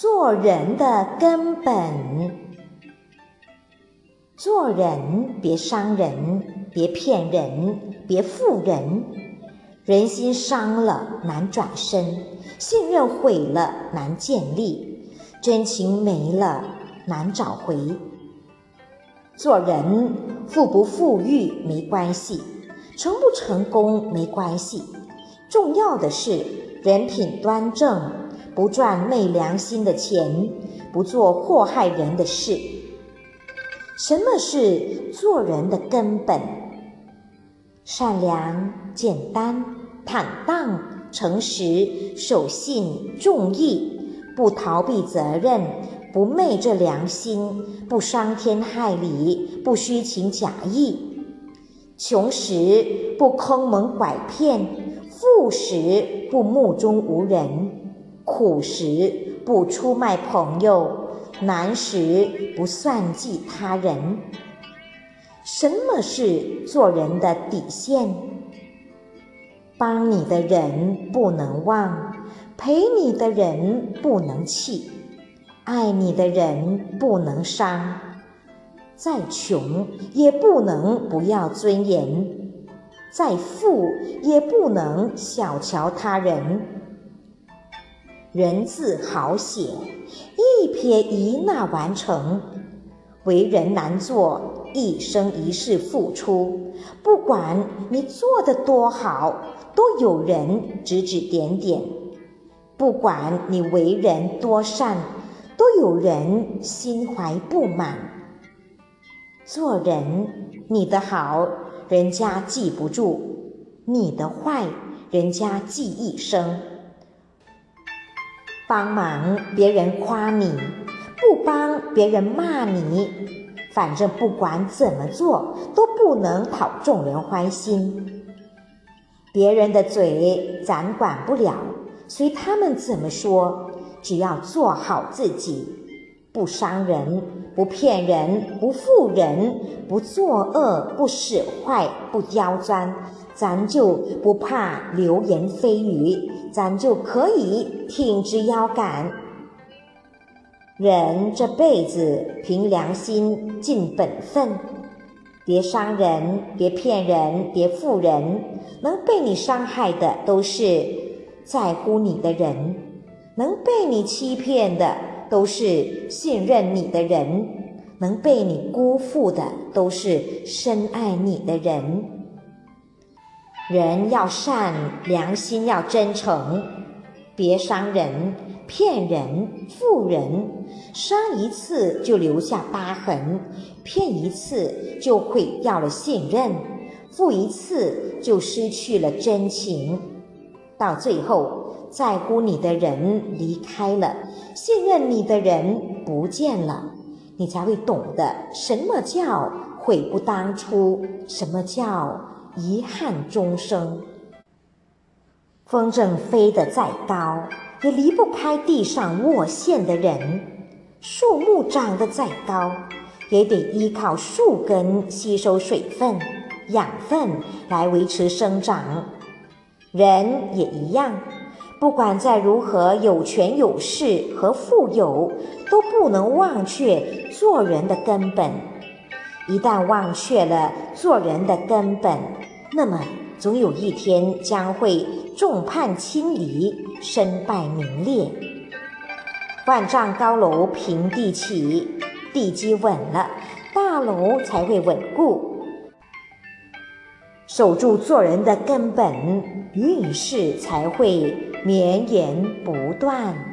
做人的根本。做人别伤人，别骗人，别负人。人心伤了难转身，信任毁了难建立，真情没了难找回。做人富不富裕没关系，成不成功没关系，重要的是人品端正，不赚昧良心的钱，不做祸害人的事。什么是做人的根本？善良、简单、坦荡、诚实、守信、重义，不逃避责任，不昧着良心，不伤天害理，不虚情假意。穷时不坑蒙拐骗，富时不目中无人，苦时不出卖朋友。难时不算计他人，什么是做人的底线？帮你的人不能忘，陪你的人不能弃，爱你的人不能伤。再穷也不能不要尊严，再富也不能小瞧他人。人字好写，一撇一捺完成。为人难做，一生一世付出。不管你做的多好，都有人指指点点；不管你为人多善，都有人心怀不满。做人，你的好人家记不住，你的坏人家记一生。帮忙别人夸你，不帮别人骂你，反正不管怎么做都不能讨众人欢心。别人的嘴咱管不了，随他们怎么说，只要做好自己，不伤人，不骗人，不负人，不作恶，不使坏，不刁钻。咱就不怕流言蜚语，咱就可以挺直腰杆。人这辈子凭良心尽本分，别伤人，别骗人，别负人。能被你伤害的都是在乎你的人，能被你欺骗的都是信任你的人，能被你辜负的都是深爱你的人。人要善良，心要真诚，别伤人、骗人、负人。伤一次就留下疤痕，骗一次就毁掉了信任，负一次就失去了真情。到最后，在乎你的人离开了，信任你的人不见了，你才会懂得什么叫悔不当初，什么叫。遗憾终生。风筝飞得再高，也离不开地上握线的人；树木长得再高，也得依靠树根吸收水分、养分来维持生长。人也一样，不管再如何有权有势和富有，都不能忘却做人的根本。一旦忘却了做人的根本，那么总有一天将会众叛亲离，身败名裂。万丈高楼平地起，地基稳了，大楼才会稳固。守住做人的根本，运势才会绵延不断。